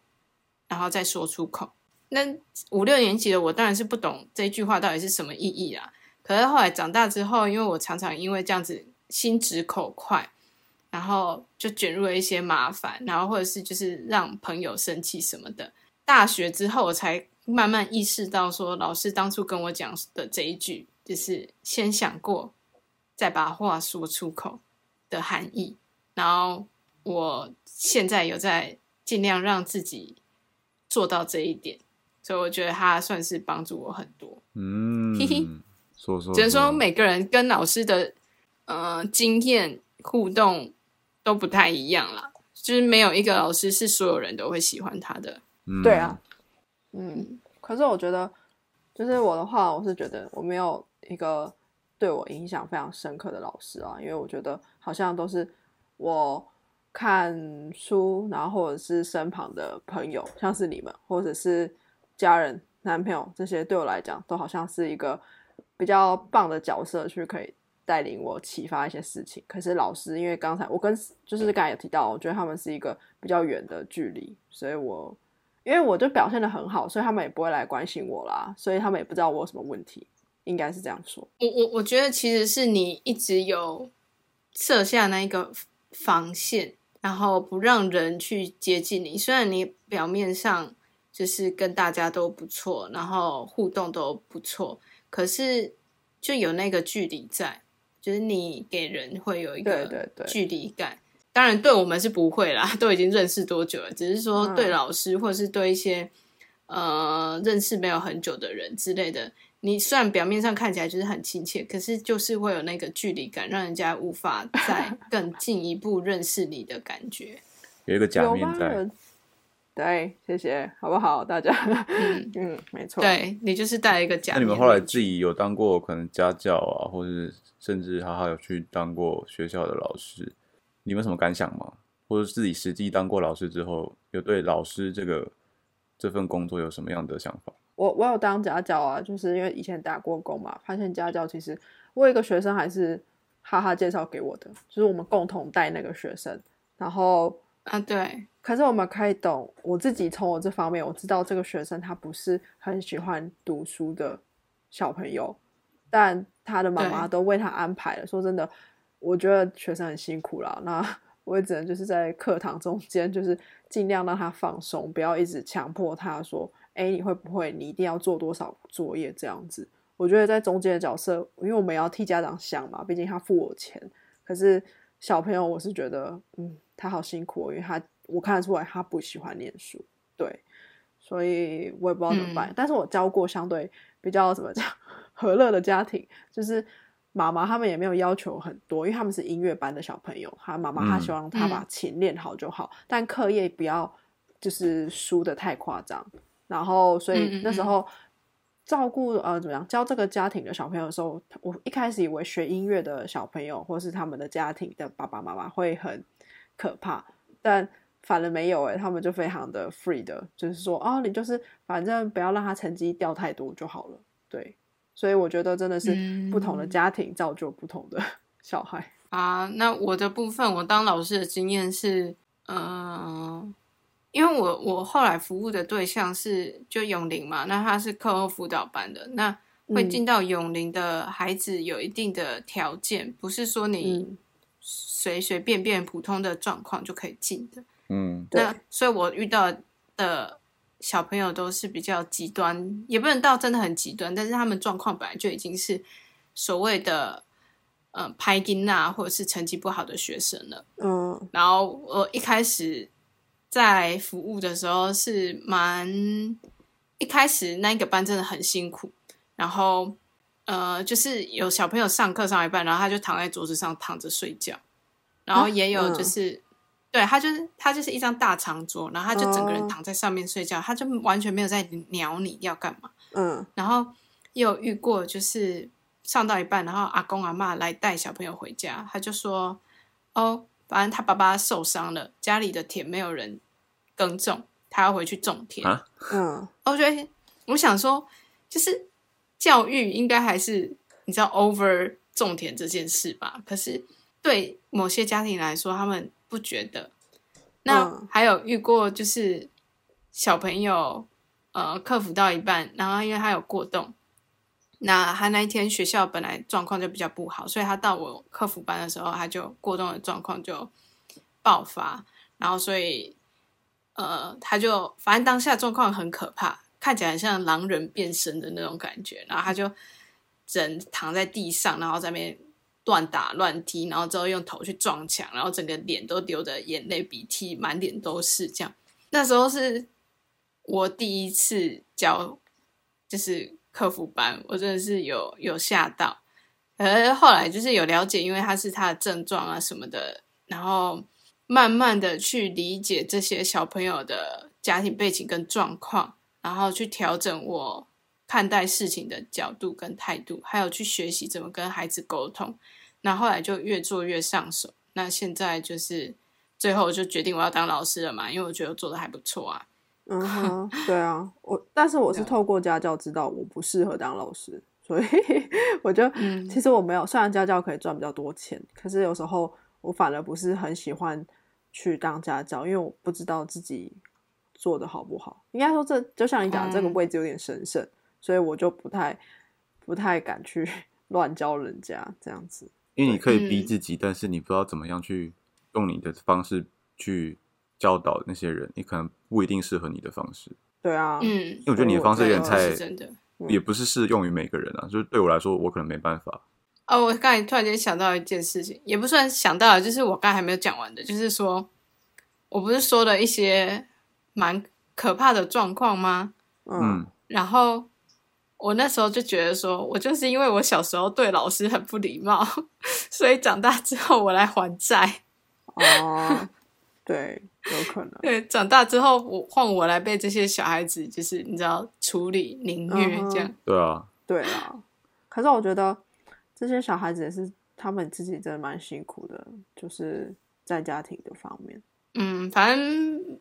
然后再说出口。那五六年级的我当然是不懂这句话到底是什么意义啦。可是后来长大之后，因为我常常因为这样子心直口快，然后就卷入了一些麻烦，然后或者是就是让朋友生气什么的。大学之后，我才慢慢意识到说，老师当初跟我讲的这一句，就是先想过，再把话说出口的含义。然后我现在有在尽量让自己做到这一点，所以我觉得他算是帮助我很多。嗯，嘿嘿说说，只能说每个人跟老师的呃经验互动都不太一样啦，就是没有一个老师是所有人都会喜欢他的。嗯对啊，嗯，可是我觉得，就是我的话，我是觉得我没有一个对我影响非常深刻的老师啊，因为我觉得好像都是我看书，然后或者是身旁的朋友，像是你们，或者是家人、男朋友这些，对我来讲都好像是一个比较棒的角色，去可以带领我启发一些事情。可是老师，因为刚才我跟就是刚才有提到，我觉得他们是一个比较远的距离，所以我因为我就表现的很好，所以他们也不会来关心我啦，所以他们也不知道我有什么问题，应该是这样说。我我我觉得其实是你一直有设下那一个防线，然后不让人去接近你。虽然你表面上就是跟大家都不错，然后互动都不错，可是就有那个距离在，就是你给人会有一个对对对距离感。当然，对我们是不会啦，都已经认识多久了，只是说嗯对老师或者是对一些呃认识没有很久的人之类的，你虽然表面上看起来就是很亲切，可是就是会有那个距离感，让人家无法再 更进一步认识你的感觉。有一个假？面在，对，谢谢，好不好？大家，嗯，嗯，没错，，对你就是戴一个假面。那你们后来自己有当过可能家教啊，或是甚至哈哈有去当过学校的老师，你们有什么感想吗？或者自己实际当过老师之后，有对老师这个这份工作有什么样的想法？我我有当家教啊，就是因为以前打过工嘛，发现家教其实我有一个学生还是哈哈介绍给我的，就是我们共同带那个学生，然后啊，对，可是我们可以懂，我自己从我这方面，我知道这个学生他不是很喜欢读书的小朋友，但他的妈妈都为他安排了。说真的，我觉得学生很辛苦啦，那 我也只能就是在课堂中间，就是尽量让他放松，不要一直强迫他说，哎，你会不会？你一定要做多少作业这样子。我觉得在中间的角色，因为我们要替家长想嘛，毕竟他付我钱。可是小朋友，我是觉得，嗯，他好辛苦、哦，因为他我看得出来他不喜欢念书，对，所以我也不知道怎么办。嗯但是我教过相对比较怎么讲 和乐的家庭，就是妈妈他们也没有要求很多，因为他们是音乐班的小朋友，他妈妈她嗯希望他把嗯琴练好就好，但课业不要就是输的太夸张。然后，所以那时候照顾呃怎么样教这个家庭的小朋友的时候，我一开始以为学音乐的小朋友或是他们的家庭的爸爸妈妈会很可怕，但反而没有诶、他们就非常的 free 的，就是说哦，你就是反正不要让他成绩掉太多就好了，对。所以我觉得真的是不同的嗯家庭造就不同的 小孩。啊，那我的部分，我当老师的经验是，嗯、因为我我后来服务的对象是就永龄嘛，那他是课后辅导班的，那会嗯进到永龄的孩子有一定的条件，不是说你嗯，随随便便普通的状况就可以进的。嗯，对那所以我遇到的小朋友都是比较极端，也不能到真的很极端，但是他们状况本来就已经是所谓的呃拍音呐，或者是成绩不好的学生了。嗯然后我一开始在服务的时候是蛮一开始那个班真的很辛苦，然后呃就是有小朋友上课上一半，然后他就躺在桌子上躺着睡觉，然后啊也有嗯。就是、对他就是他就是一张大长桌，然后他就整个人哦。躺在上面睡觉，他就完全没有在鸟你要干嘛。嗯。然后也有遇过，就是上到一半，然后阿公阿妈来带小朋友回家，他就说：“哦，反正他爸爸受伤了，家里的田没有人耕种，他要回去种田。啊嗯，我觉得，我想说，就是教育应该还是你知道 over 种田这件事吧。可是对某些家庭来说，他们不觉得。那嗯还有遇过，就是小朋友呃克服到一半，然后因为他有过动，那他那一天学校本来状况就比较不好，所以他到我客服班的时候，他就过动的状况就爆发，然后所以呃，他就反正当下状况很可怕，看起来很像狼人变身的那种感觉，然后他就人躺在地上，然后在那边乱打乱踢，然后之后用头去撞墙，然后整个脸都流着眼泪鼻涕，满脸都是这样。那时候是我第一次教，就是客服班，我真的是有有吓到。呃，后来就是有了解，因为他是他的症状啊什么的，然后慢慢的去理解这些小朋友的家庭背景跟状况，然后去调整我看待事情的角度跟态度，还有去学习怎么跟孩子沟通。那后来就越做越上手。那现在就是最后就决定我要当老师了嘛，因为我觉得做的还不错啊。嗯 哼，对啊，我但是我是透过家教知道我不适合当老师，所以 我就、嗯其实我没有，虽然家教可以赚比较多钱，可是有时候我反而不是很喜欢去当家教，因为我不知道自己做的好不好。应该说这就像你讲的，这个嗯位置有点神圣，所以我就不太不太敢去 乱教人家这样子。因为你可以逼嗯自己，但是你不知道怎么样去用你的方式去教导那些人，你可能不一定适合你的方式。对啊，嗯因为我觉得你的方式有点太，真的。嗯也不是适用于每个人啊。就是对我来说，我可能没办法。哦，我刚才突然间想到一件事情，也不算想到了，就是我刚才还没有讲完的，就是说我不是说了一些蛮可怕的状况吗？嗯嗯，然后我那时候就觉得说，我就是因为我小时候对老师很不礼貌，所以长大之后我来还债。哦，对，有可能。对，长大之后我换我来被这些小孩子，就是你知道处理凌虐这样。对啊，对啊，可是我觉得这些小孩子也是他们自己真的蛮辛苦的，就是在家庭的方面。嗯，反正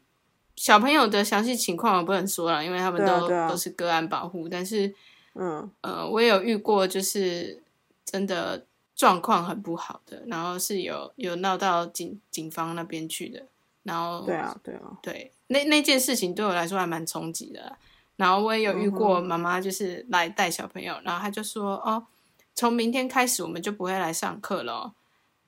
小朋友的详细情况我不能说了，因为他们都、啊啊都是个案保护。但是嗯呃，我也有遇过，就是真的状况很不好的，然后是有有闹到警警方那边去的。然后对啊，对啊，对，那那件事情对我来说还蛮冲击的。然后我也有遇过妈妈就是来带小朋友，然后她就说：“哦，从明天开始我们就不会来上课了哦。”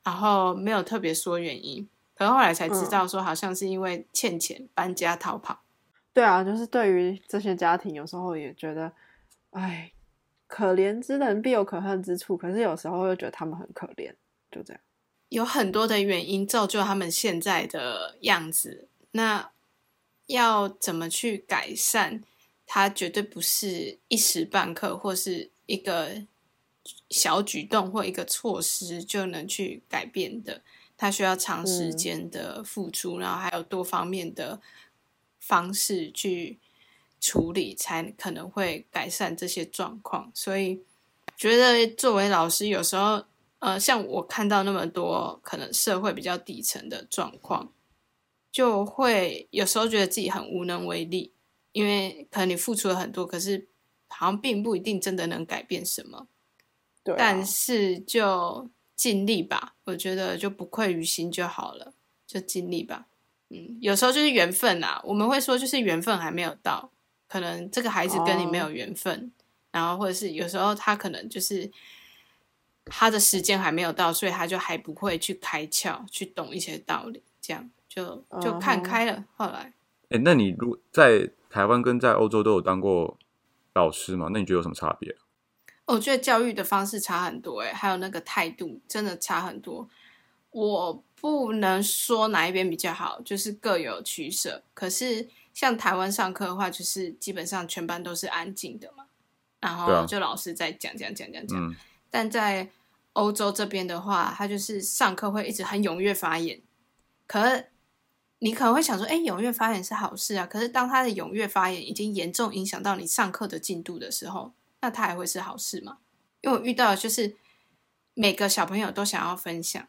然后没有特别说原因，可是后来才知道说好像是因为欠钱搬家逃跑。对啊，就是对于这些家庭，有时候也觉得，哎，可怜之人必有可恨之处。可是有时候又觉得他们很可怜，就这样。有很多的原因造就他们现在的样子。那要怎么去改善？它绝对不是一时半刻或是一个小举动或一个措施就能去改变的。它需要长时嗯间的付出，然后还有多方面的方式去处理，才可能会改善这些状况。所以，觉得作为老师，有时候呃，像我看到那么多可能社会比较底层的状况，就会有时候觉得自己很无能为力，因为可能你付出了很多，可是好像并不一定真的能改变什么。对、啊，但是就尽力吧，我觉得就不愧于心就好了，就尽力吧。嗯，有时候就是缘分啊，我们会说就是缘分还没有到，可能这个孩子跟你没有缘分，然后或者是有时候他可能就是他的时间还没有到，所以他就还不会去开窍，去懂一些道理，这样就就看开了。后来哎，那你如在台湾跟在欧洲都有当过老师吗？那你觉得有什么差别？我觉得教育的方式差很多、欸，还有那个态度真的差很多。我不能说哪一边比较好，就是各有取舍。可是像台湾上课的话，就是基本上全班都是安静的嘛，然后就老师在讲讲讲讲讲。嗯，但在欧洲这边的话，他就是上课会一直很踊跃发言。可是你可能会想说，哎，踊跃发言是好事啊。可是当他的踊跃发言已经严重影响到你上课的进度的时候，那他还会是好事吗？因为我遇到的就是每个小朋友都想要分享，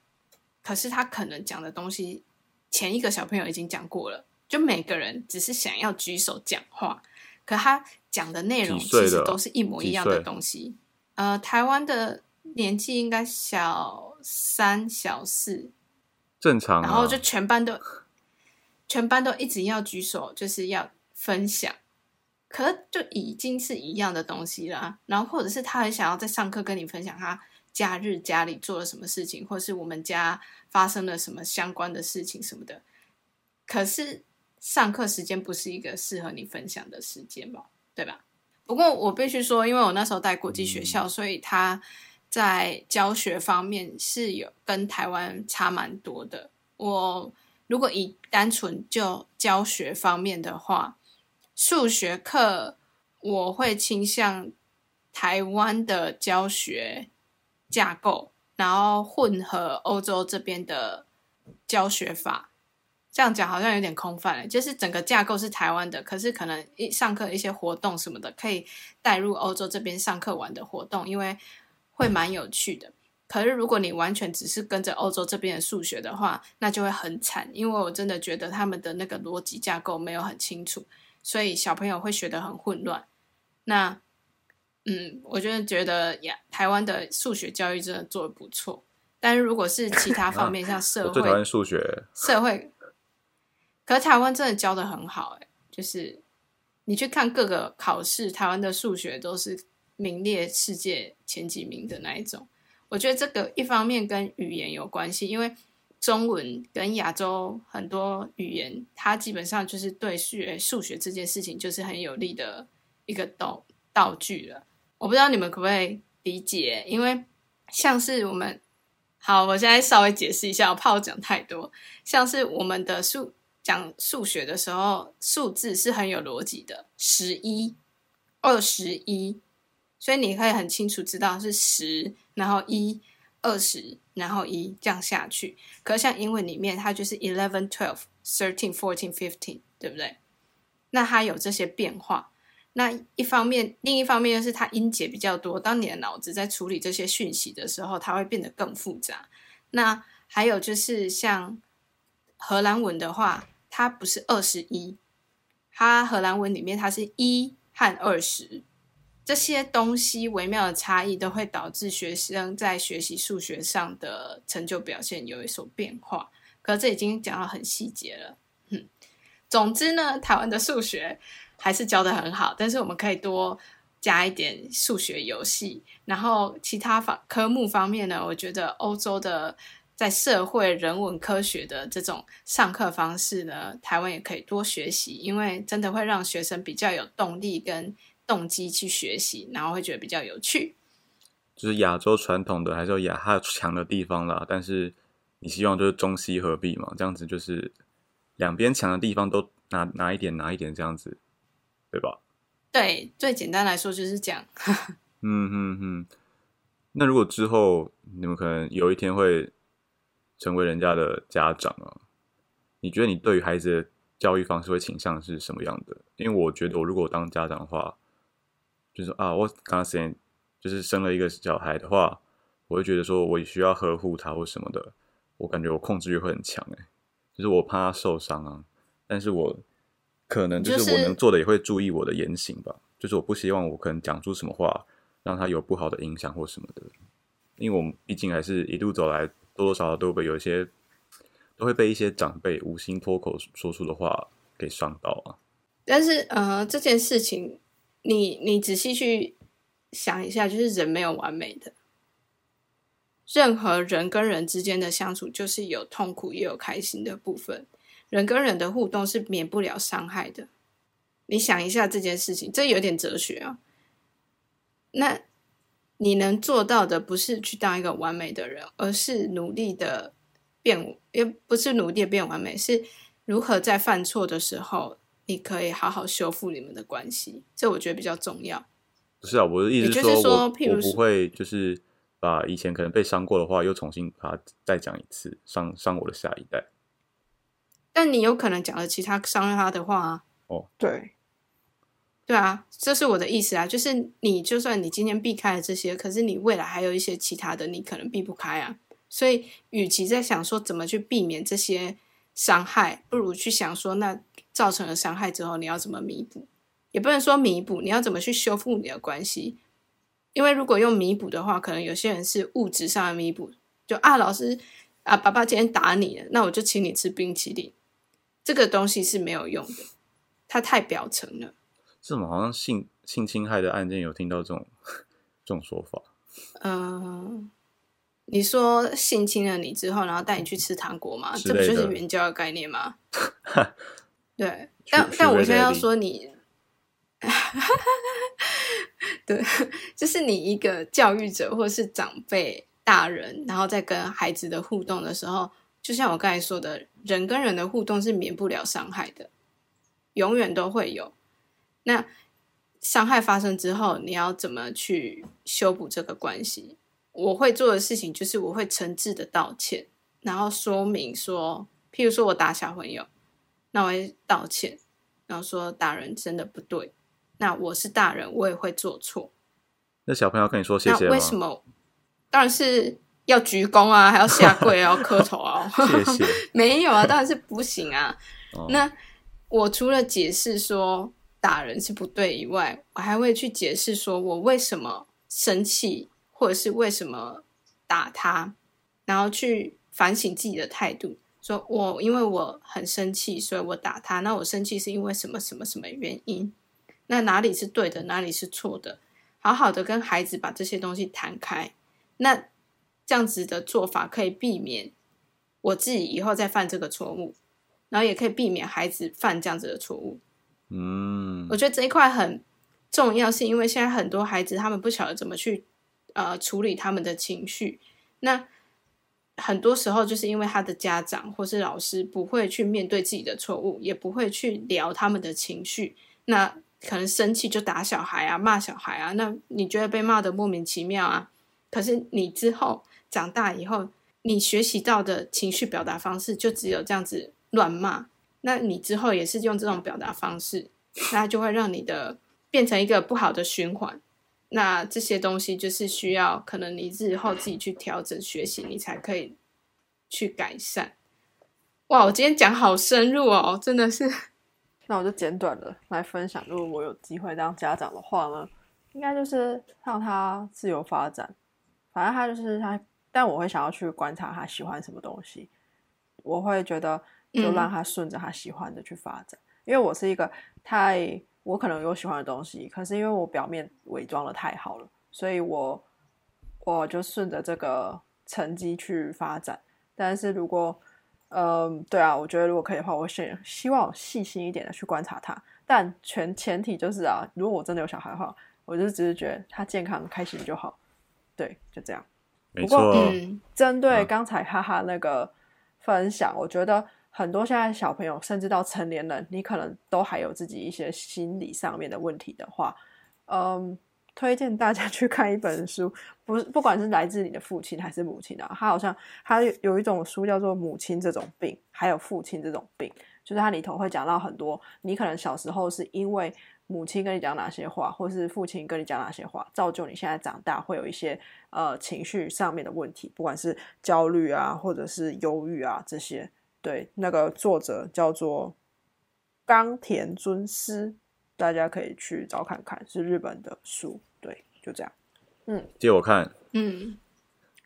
可是他可能讲的东西前一个小朋友已经讲过了，就每个人只是想要举手讲话，可他讲的内容其实都是一模一样的东西。呃，台湾的年纪应该小三、小四，正常、啊。然后就全班都全班都一直要举手，就是要分享，可是就已经是一样的东西啦。然后或者是他很想要在上课跟你分享他假日家里做了什么事情，或是我们家发生了什么相关的事情什么的。可是上课时间不是一个适合你分享的时间吧？对吧？不过我必须说，因为我那时候带国际学校，所以他在教学方面是有跟台湾差蛮多的。我如果以单纯就教学方面的话，数学课我会倾向台湾的教学架构，然后混合欧洲这边的教学法。这样讲好像有点空泛了，就是整个架构是台湾的，可是可能一上课一些活动什么的，可以带入欧洲这边上课玩的活动，因为会蛮有趣的。可是如果你完全只是跟着欧洲这边的数学的话，那就会很惨，因为我真的觉得他们的那个逻辑架构没有很清楚，所以小朋友会学得很混乱。那，嗯，我真的觉得呀，台湾的数学教育真的做得不错，但是如果是其他方面，像社我最讨厌会、数学，社会，可是台湾真的教的很好、欸，就是你去看各个考试，台湾的数学都是名列世界前几名的那一种。我觉得这个一方面跟语言有关系，因为中文跟亚洲很多语言，它基本上就是对学数学这件事情就是很有利的一个道道具了。我不知道你们可不可以理解，因为像是我们，好，我现在稍微解释一下，我怕我讲太多。像是我们的数讲数学的时候，数字是很有逻辑的，十一、二十一，所以你可以很清楚知道是十，然后一、二十，然后一这样下去。可像英文里面，它就是 eleven、twelve、thirteen、fourteen、fifteen，对不对？那它有这些变化。那一方面，另一方面又是它音节比较多。当你的脑子在处理这些讯息的时候，它会变得更复杂。那还有就是像荷兰文的话，它不是二十一，它荷兰文里面它是一和二十，这些东西微妙的差异都会导致学生在学习数学上的成就表现有一所变化。可这已经讲到很细节了，嗯，总之呢，台湾的数学还是教的很好，但是我们可以多加一点数学游戏，然后其他方科目方面呢，我觉得欧洲的在社会人文科学的这种上课方式呢，台湾也可以多学习，因为真的会让学生比较有动力跟动机去学习，然后会觉得比较有趣。就是亚洲传统的还是有亚哈强的地方啦，但是你希望就是中西合璧嘛，这样子就是两边强的地方都拿拿一点拿一点这样子，对吧？对，最简单来说就是这样。嗯嗯嗯。那如果之后你们可能有一天会成为人家的家长啊，你觉得你对于孩子的教育方式会倾向是什么样的？因为我觉得我如果当家长的话，就是啊，我刚才就是生了一个小孩的话，我会觉得说我需要呵护他或什么的，我感觉我控制欲会很强诶，就是我怕他受伤啊，但是我可能就就是是我能做的也会注意我的言行吧，就是我不希望我可能讲出什么话让他有不好的影响或什么的，因为我们毕竟还是一路走来，多多少少都会有一些都会被一些长辈无心脱口说出的话给伤到啊。但是呃，这件事情你你仔细去想一下，就是人没有完美的，任何人跟人之间的相处就是有痛苦也有开心的部分，人跟人的互动是免不了伤害的。你想一下这件事情，这有点哲学啊。那你能做到的不是去当一个完美的人，而是努力的变，也不是努力的变完美，是如何在犯错的时候，你可以好好修复你们的关系。这我觉得比较重要。不是啊，我的意思也就是说我我说譬如说不会就是把以前可能被伤过的话又重新把它再讲一次，伤伤我的下一代。但你有可能讲了其他伤害他的话啊。哦对，对啊，这是我的意思啊，就是你就算你今天避开了这些，可是你未来还有一些其他的，你可能避不开啊。所以，与其在想说怎么去避免这些伤害，不如去想说，那造成了伤害之后，你要怎么弥补？也不能说弥补，你要怎么去修复你的关系？因为如果用弥补的话，可能有些人是物质上的弥补，就啊，老师啊，爸爸今天打你了，那我就请你吃冰淇淋，这个东西是没有用的，它太表层了。这种好像性性侵害的案件有听到这种 这种说法。嗯、你说性侵了你之后，然后带你去吃糖果吗？这不就是援交的概念吗？对，但但我现在要说你，对，就是你一个教育者或是长辈、大人，然后在跟孩子的互动的时候，就像我刚才说的，人跟人的互动是免不了伤害的，永远都会有。那伤害发生之后，你要怎么去修补这个关系？我会做的事情就是我会诚挚的道歉，然后说明说，譬如说我打小朋友，那我会道歉，然后说打人真的不对，那我是大人，我也会做错。那小朋友跟你说谢谢吗？那为什么？当然是要鞠躬啊，还要下跪啊，要磕头啊。谢谢。没有啊，当然是不行啊。哦那我除了解释说打人是不对以外，我还会去解释说我为什么生气，或者是为什么打他，然后去反省自己的态度。说我因为我很生气，所以我打他。那我生气是因为什么什么什么原因？那哪里是对的，哪里是错的？好好的跟孩子把这些东西谈开。那这样子的做法可以避免我自己以后再犯这个错误，然后也可以避免孩子犯这样子的错误。嗯我觉得这一块很重要，是因为现在很多孩子他们不晓得怎么去呃处理他们的情绪，那很多时候就是因为他的家长或是老师不会去面对自己的错误，也不会去聊他们的情绪，那可能生气就打小孩啊，骂小孩啊，那你觉得被骂的莫名其妙啊？可是你之后长大以后，你学习到的情绪表达方式就只有这样子乱骂，那你之后也是用这种表达方式，那就会让你的变成一个不好的循环。那这些东西就是需要可能你日后自己去调整学习，你才可以去改善。哇，我今天讲好深入哦，真的是。那我就简短的来分享，如果我有机会当家长的话呢，应该就是让他自由发展。反正他就是他，但我会想要去观察他喜欢什么东西，我会觉得就让他顺着他喜欢的去发展。因为我是一个太，我可能有喜欢的东西，可是因为我表面伪装的太好了，所以我我就顺着这个成绩去发展。但是如果嗯，对啊，我觉得如果可以的话，我选希望细心一点的去观察他，但全前提就是啊，如果我真的有小孩的话，我就只是觉得他健康开心就好，对，就这样。没不过针对嗯刚才哈哈那个分享，我觉得很多现在小朋友，甚至到成年人，你可能都还有自己一些心理上面的问题的话，嗯，推荐大家 去看一本书，不是不管是来自你的父亲还是母亲啊，他好像他有有一种书叫做《母亲这种病》，还有父亲这种病，就是它里头会讲到很多，你可能小时候是因为母亲跟你讲哪些话，或是父亲跟你讲哪些话，造就你现在长大会有一些呃情绪上面的问题，不管是焦虑啊，或者是忧郁啊这些。对，那个作者叫做冈田尊司，大家可以去找看看，是日本的书。对，就这样。嗯借我看，嗯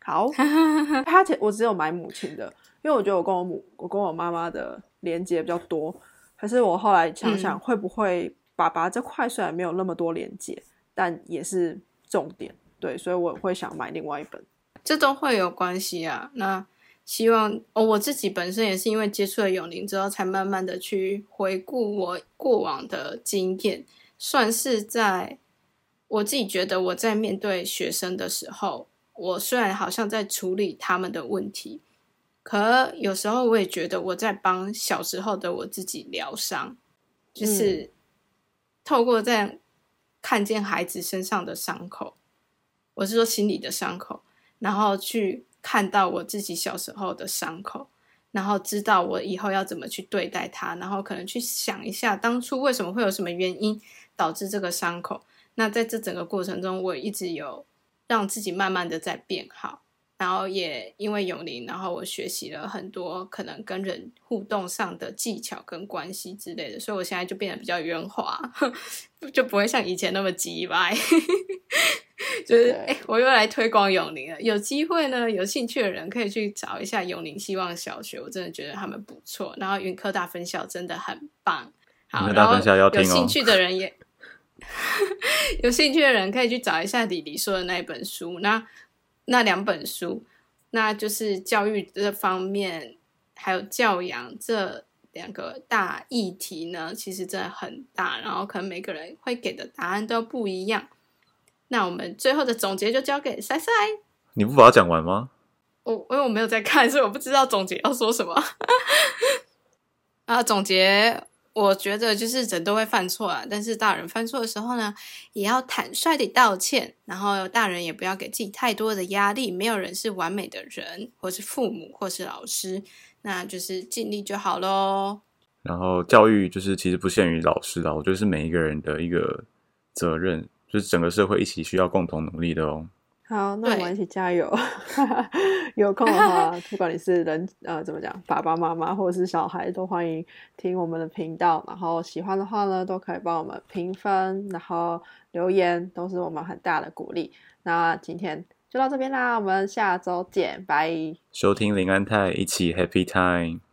好，他其我只有买母亲的，因为我觉得我跟我母我跟我妈妈的连接比较多。可是我后来想想，嗯会不会爸爸这块虽然没有那么多连接，但也是重点。对，所以我会想买另外一本。这都会有关系啊。那希望哦，我自己本身也是因为接触了永林之后，才慢慢的去回顾我过往的经验，算是在我自己觉得我在面对学生的时候，我虽然好像在处理他们的问题，可有时候我也觉得我在帮小时候的我自己疗伤，就是透过这样看见孩子身上的伤口，我是说心里的伤口。然后去看到我自己小时候的伤口，然后知道我以后要怎么去对待它，然后可能去想一下当初为什么会有什么原因，导致这个伤口。那在这整个过程中，我一直有让自己慢慢的在变好。然后也因为永林，然后我学习了很多可能跟人互动上的技巧跟关系之类的，所以我现在就变得比较圆滑，就不会像以前那么急歪。就是哎，我又来推广永林了。有机会呢，有兴趣的人可以去找一下永林希望小学，我真的觉得他们不错。然后云科大分校真的很棒。好，然后有兴趣的人也 有兴趣的人可以去找一下李黎说的那一本书。那那两本书，那就是教育这方面，还有教养这两个大议题呢，其实真的很大，然后可能每个人会给的答案都不一样。那我们最后的总结就交给塞塞，你不把它讲完吗？我因为我没有在看，所以我不知道总结要说什么。啊，总结。我觉得就是人都会犯错啊，但是大人犯错的时候呢，也要坦率的道歉，然后大人也不要给自己太多的压力。没有人是完美的人，或是父母，或是老师，那就是尽力就好喽。然后教育就是其实不限于老师的，我觉得是每一个人的一个责任，就是整个社会一起需要共同努力的哦。好，那我们一起加油。有空的话，不管你是人呃怎么讲，爸爸妈妈或者是小孩，都欢迎听我们的频道。然后喜欢的话呢，都可以帮我们评分，然后留言，都是我们很大的鼓励。那今天就到这边啦，我们下周见，拜。收听林安泰，一起 Happy Time。